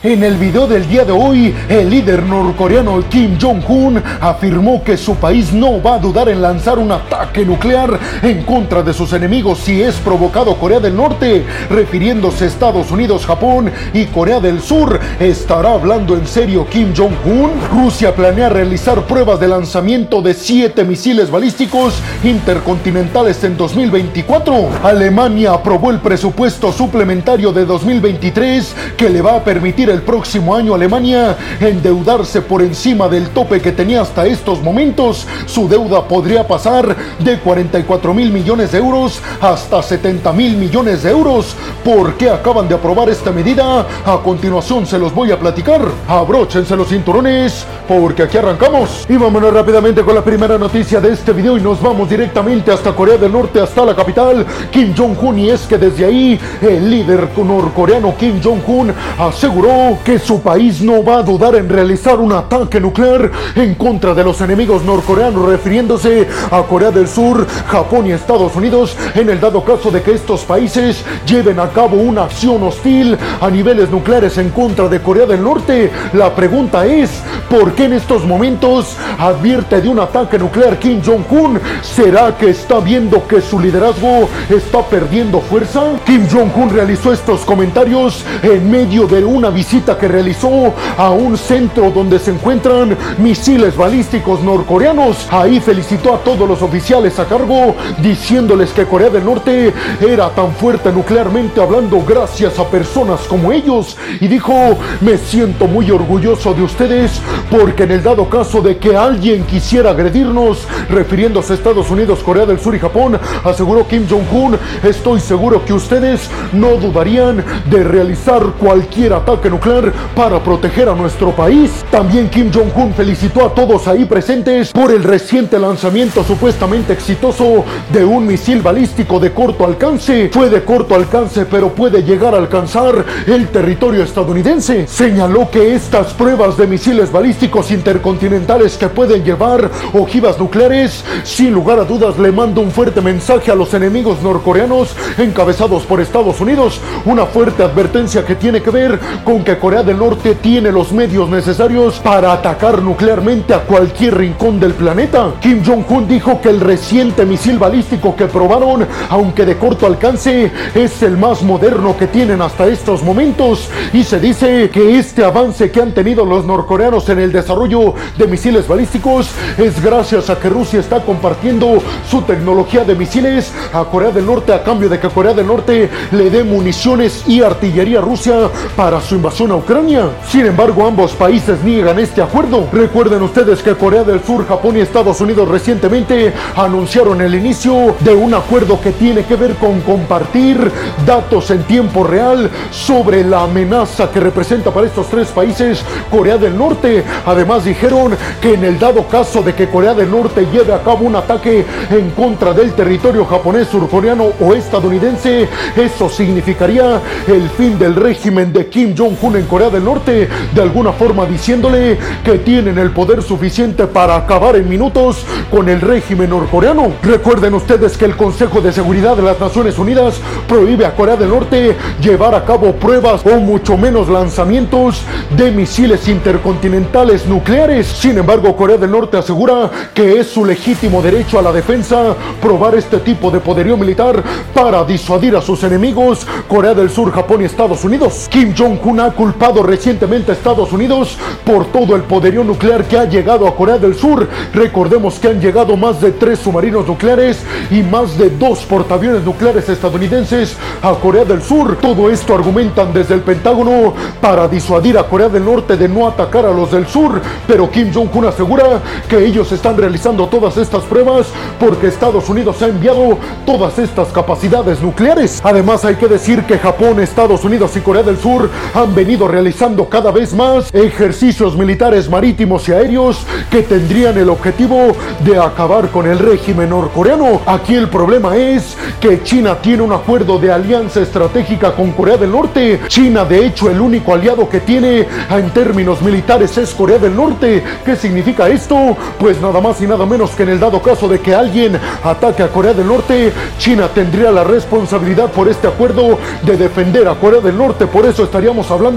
En el video del día de hoy, el líder norcoreano Kim Jong-un afirmó que su país no va a dudar en lanzar un ataque nuclear en contra de sus enemigos si es provocado Corea del Norte, refiriéndose a Estados Unidos, Japón y Corea del Sur. ¿Estará hablando en serio Kim Jong-un? Rusia planea realizar pruebas de lanzamiento de siete misiles balísticos intercontinentales en 2024. Alemania aprobó el presupuesto suplementario de 2023 que le va a permitir el próximo año Alemania endeudarse por encima del tope que tenía hasta estos momentos. Su deuda podría pasar de 44 mil millones de euros hasta 70 mil millones de euros. ¿Por qué acaban de aprobar esta medida? A continuación se los voy a platicar. Abróchense los cinturones porque aquí arrancamos. Y vámonos rápidamente con la primera noticia de este video y nos vamos directamente hasta Corea del Norte, hasta la capital, Kim Jong-un. Y es que desde ahí el líder norcoreano Kim Jong-un aseguró que su país no va a dudar en realizar un ataque nuclear en contra de los enemigos norcoreanos, refiriéndose a Corea del Sur, Japón y Estados Unidos, en el dado caso de que estos países lleven a cabo una acción hostil a niveles nucleares en contra de Corea del Norte. La pregunta es, ¿por qué en estos momentos advierte de un ataque nuclear Kim Jong-un? ¿Será que está viendo que su liderazgo está perdiendo fuerza? Kim Jong-un realizó estos comentarios en medio de una visita que realizó a un centro donde se encuentran misiles balísticos norcoreanos. Ahí felicitó a todos los oficiales a cargo, diciéndoles que Corea del Norte era tan fuerte nuclearmente hablando gracias a personas como ellos. Y dijo, me siento muy orgulloso de ustedes porque en el dado caso de que alguien quisiera agredirnos, refiriéndose a Estados Unidos, Corea del Sur y Japón, aseguró Kim Jong-un, estoy seguro que ustedes no dudarían de realizar cualquier ataque nuclear para proteger a nuestro país. También Kim Jong-un felicitó a todos ahí presentes por el reciente lanzamiento supuestamente exitoso de un misil balístico de corto alcance. Fue de corto alcance, pero puede llegar a alcanzar el territorio estadounidense. Señaló que estas pruebas de misiles balísticos intercontinentales que pueden llevar ojivas nucleares, sin lugar a dudas le manda un fuerte mensaje a los enemigos norcoreanos encabezados por Estados Unidos. Una fuerte advertencia que tiene que ver con que Corea del Norte tiene los medios necesarios para atacar nuclearmente a cualquier rincón del planeta. Kim Jong-un dijo que el reciente misil balístico que probaron, aunque de corto alcance, es el más moderno que tienen hasta estos momentos. Y se dice que este avance que han tenido los norcoreanos en el desarrollo de misiles balísticos es gracias a que Rusia está compartiendo su tecnología de misiles a Corea del Norte a cambio de que Corea del Norte le dé municiones y artillería a Rusia para su invasión a Ucrania. Sin embargo, ambos países niegan este acuerdo. Recuerden ustedes que Corea del Sur, Japón y Estados Unidos recientemente anunciaron el inicio de un acuerdo que tiene que ver con compartir datos en tiempo real sobre la amenaza que representa para estos tres países Corea del Norte. Además dijeron que en el dado caso de que Corea del Norte lleve a cabo un ataque en contra del territorio japonés, surcoreano o estadounidense, eso significaría el fin del régimen de Kim Jong-un en Corea del Norte, de alguna forma diciéndole que tienen el poder suficiente para acabar en minutos con el régimen norcoreano. Recuerden ustedes que el Consejo de Seguridad de las Naciones Unidas prohíbe a Corea del Norte llevar a cabo pruebas o mucho menos lanzamientos de misiles intercontinentales nucleares. Sin embargo, Corea del Norte asegura que es su legítimo derecho a la defensa probar este tipo de poderío militar para disuadir a sus enemigos, Corea del Sur, Japón y Estados Unidos. Kim Jong-un culpado recientemente a Estados Unidos por todo el poderío nuclear que ha llegado a Corea del Sur. Recordemos que han llegado más de tres submarinos nucleares y más de dos portaaviones nucleares estadounidenses a Corea del Sur. Todo esto argumentan desde el Pentágono para disuadir a Corea del Norte de no atacar a los del sur. Pero Kim Jong-un asegura que ellos están realizando todas estas pruebas porque Estados Unidos ha enviado todas estas capacidades nucleares. Además hay que decir que Japón, Estados Unidos y Corea del Sur han venido realizando cada vez más ejercicios militares marítimos y aéreos que tendrían el objetivo de acabar con el régimen norcoreano. Aquí el problema es que China tiene un acuerdo de alianza estratégica con Corea del Norte. China, de hecho, el único aliado que tiene en términos militares es Corea del Norte. ¿Qué significa esto? Pues nada más y nada menos que en el dado caso de que alguien ataque a Corea del Norte, China tendría la responsabilidad por este acuerdo de defender a Corea del Norte. Por eso estaríamos hablando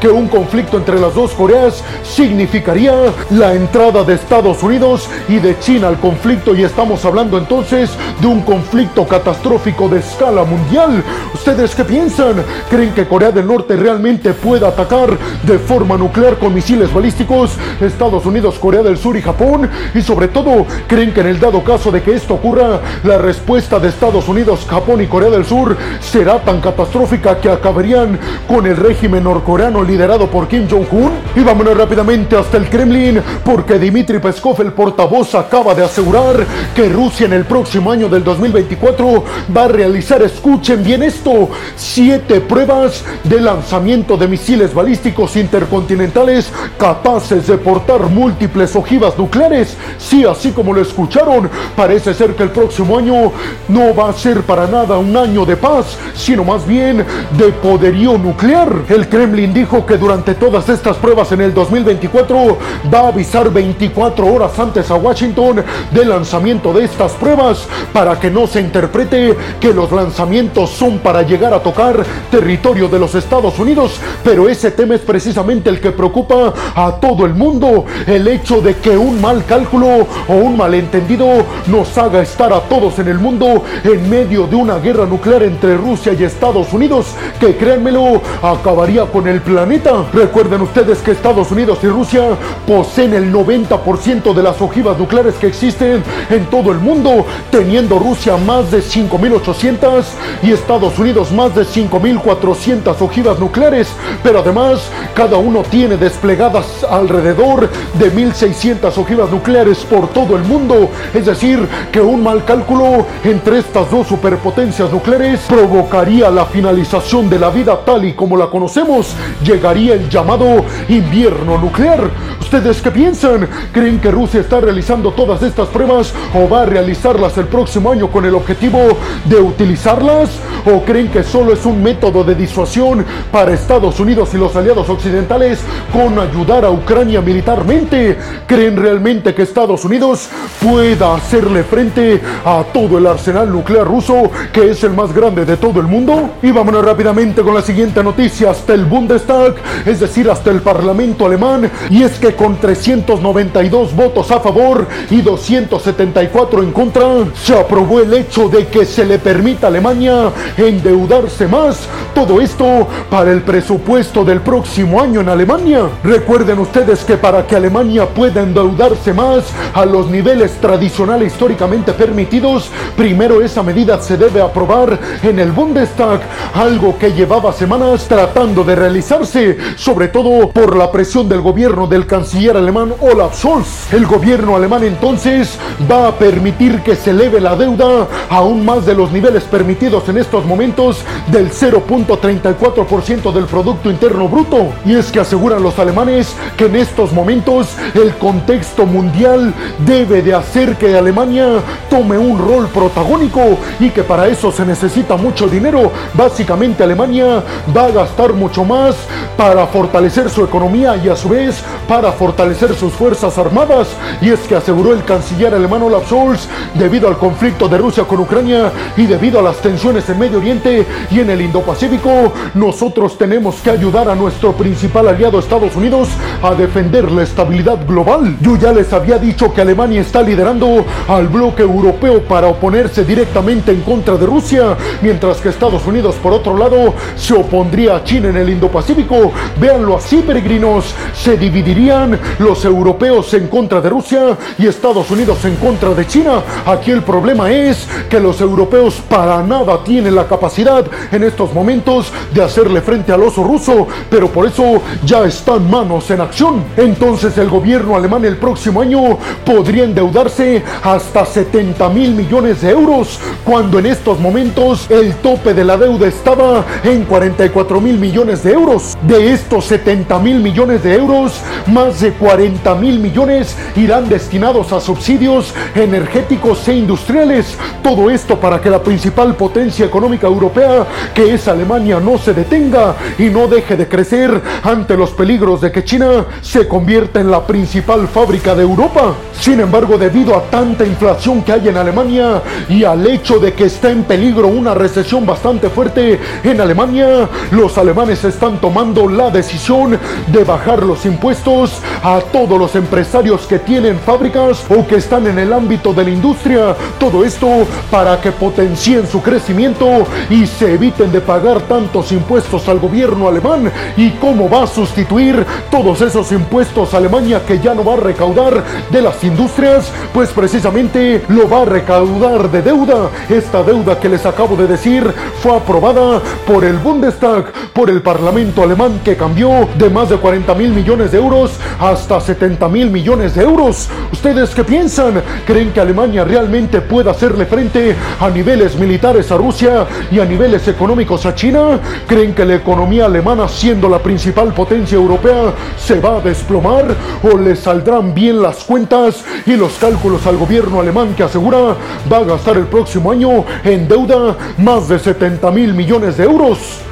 que un conflicto entre las dos Coreas significaría la entrada de Estados Unidos y de China al conflicto y estamos hablando entonces de un conflicto catastrófico de escala mundial. ¿Ustedes qué piensan? ¿Creen que Corea del Norte realmente pueda atacar de forma nuclear con misiles balísticos Estados Unidos, Corea del Sur y Japón? Y sobre todo, ¿creen que en el dado caso de que esto ocurra, la respuesta de Estados Unidos, Japón y Corea del Sur será tan catastrófica que acabarían con el régimen norcoreano liderado por Kim Jong-un? Y vámonos rápidamente hasta el Kremlin, porque Dmitry Peskov, el portavoz, acaba de asegurar que Rusia en el próximo año del 2024 va a realizar, escuchen bien esto, siete pruebas de lanzamiento de misiles balísticos intercontinentales capaces de portar múltiples ojivas nucleares. Sí, así como lo escucharon, parece ser que el próximo año no va a ser para nada un año de paz, sino más bien de poderío nuclear. El Kremlin dijo que durante todas estas pruebas en el 2024 va a avisar 24 horas antes a Washington del lanzamiento de estas pruebas para que no se interprete que los lanzamientos son para llegar a tocar territorio de los Estados Unidos, pero ese tema es precisamente el que preocupa a todo el mundo, el hecho de que un mal cálculo o un malentendido nos haga estar a todos en el mundo en medio de una guerra nuclear entre Rusia y Estados Unidos, que créanmelo, acabaría con el planeta. Recuerden ustedes que Estados Unidos y Rusia poseen el 90% de las ojivas nucleares que existen en todo el mundo, teniendo Rusia más de 5.800 y Estados Unidos más de 5.400 ojivas nucleares, pero además cada uno tiene desplegadas alrededor de 1.600 ojivas nucleares por todo el mundo, es decir, que un mal cálculo entre estas dos superpotencias nucleares provocaría la finalización de la vida tal y como la conocemos, llegaría el llamado invierno nuclear. ¿Ustedes qué piensan? ¿Creen que Rusia está realizando todas estas pruebas o va a realizarlas el próximo año con el objetivo de utilizarlas? ¿O creen que solo es un método de disuasión para Estados Unidos y los aliados occidentales con ayudar a Ucrania militarmente? ¿Creen realmente que Estados Unidos pueda hacerle frente a todo el arsenal nuclear ruso que es el más grande de todo el mundo? Y vámonos rápidamente con la siguiente noticia hasta el Bundestag, es decir, hasta el Parlamento alemán, y es que con 392 votos a favor y 274 en contra, se aprobó el hecho de que se le permita a Alemania endeudarse más. Todo esto para el presupuesto del próximo año en Alemania. Recuerden ustedes que para que Alemania pueda endeudarse más a los niveles tradicionales históricamente permitidos, primero esa medida se debe aprobar en el Bundestag, algo que llevaba semanas tratando de realizarse, sobre todo por la presión del gobierno del canciller alemán Olaf Scholz. El gobierno alemán entonces va a permitir que se eleve la deuda aún más de los niveles permitidos en estos momentos del 0.34% del Producto Interno Bruto. Y es que aseguran los alemanes que en estos momentos el contexto mundial debe de hacer que Alemania tome un rol protagónico y que para eso se necesita mucho dinero. Básicamente Alemania va a gastar mucho más para fortalecer su economía y a su vez para fortalecer sus fuerzas armadas. Y es que aseguró el canciller alemán Olaf Scholz, debido al conflicto de Rusia con Ucrania y debido a las tensiones en Medio Oriente y en el Indo-Pacífico, nosotros tenemos que ayudar a nuestro principal aliado Estados Unidos a defender la estabilidad global. Yo ya les había dicho que Alemania está liderando al bloque europeo para oponerse directamente en contra de Rusia, mientras que Estados Unidos por otro lado se opondría a China en el Indo-Pacífico. Véanlo así, peregrinos, se dividirían los europeos en contra de Rusia y Estados Unidos en contra de China. Aquí el problema es que los europeos para nada tienen la capacidad en estos momentos de hacerle frente al oso ruso, pero por eso ya están manos en acción. Entonces el gobierno alemán el próximo año podría endeudarse hasta 70 mil millones de euros, cuando en estos momentos el tope de la deuda estaba en 44 mil millones de euros. De estos 70 mil millones de euros, más de 40 mil millones irán destinados a subsidios energéticos e industriales. Todo esto para que la principal potencia económica europea, que es Alemania, no se detenga y no deje de crecer ante los peligros de que China se convierta en la principal fábrica de Europa. Sin embargo, debido a tanta inflación que hay en Alemania y al hecho de que está en peligro una recesión bastante fuerte en Alemania, los alemanes están tomando la decisión de bajar los impuestos a todos los empresarios que tienen fábricas o que están en el ámbito de la industria. Todo esto para que potencien su crecimiento y se eviten de pagar tantos impuestos al gobierno alemán. ¿Y cómo va a sustituir todos esos impuestos a Alemania que ya no va a recaudar de las industrias? Pues precisamente lo va a recaudar de deuda. Esta deuda que les acabo de decir fue aprobada por el Bundestag, por el Parlamento alemán que cambió de más de 40 mil millones de euros hasta 70 mil millones de euros. ¿Ustedes qué piensan? ¿Creen que Alemania realmente puede hacerle frente a niveles militares a Rusia y a niveles económicos a China? ¿Creen que la economía alemana, siendo la principal potencia europea, se va a desplomar o le saldrán bien las cuentas y los cálculos al gobierno alemán que asegura va a gastar el próximo año en deuda más de 70 mil millones de euros?